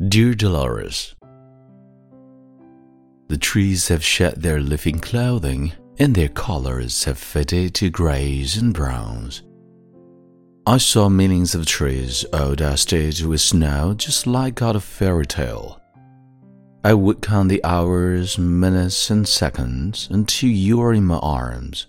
Dear Dolores, The trees have shed their living clothing, and their colors have faded to grays and browns. I saw millions of trees all dusted with snow just like out of fairy tale. I would count the hours, minutes, and seconds until you are in my arms.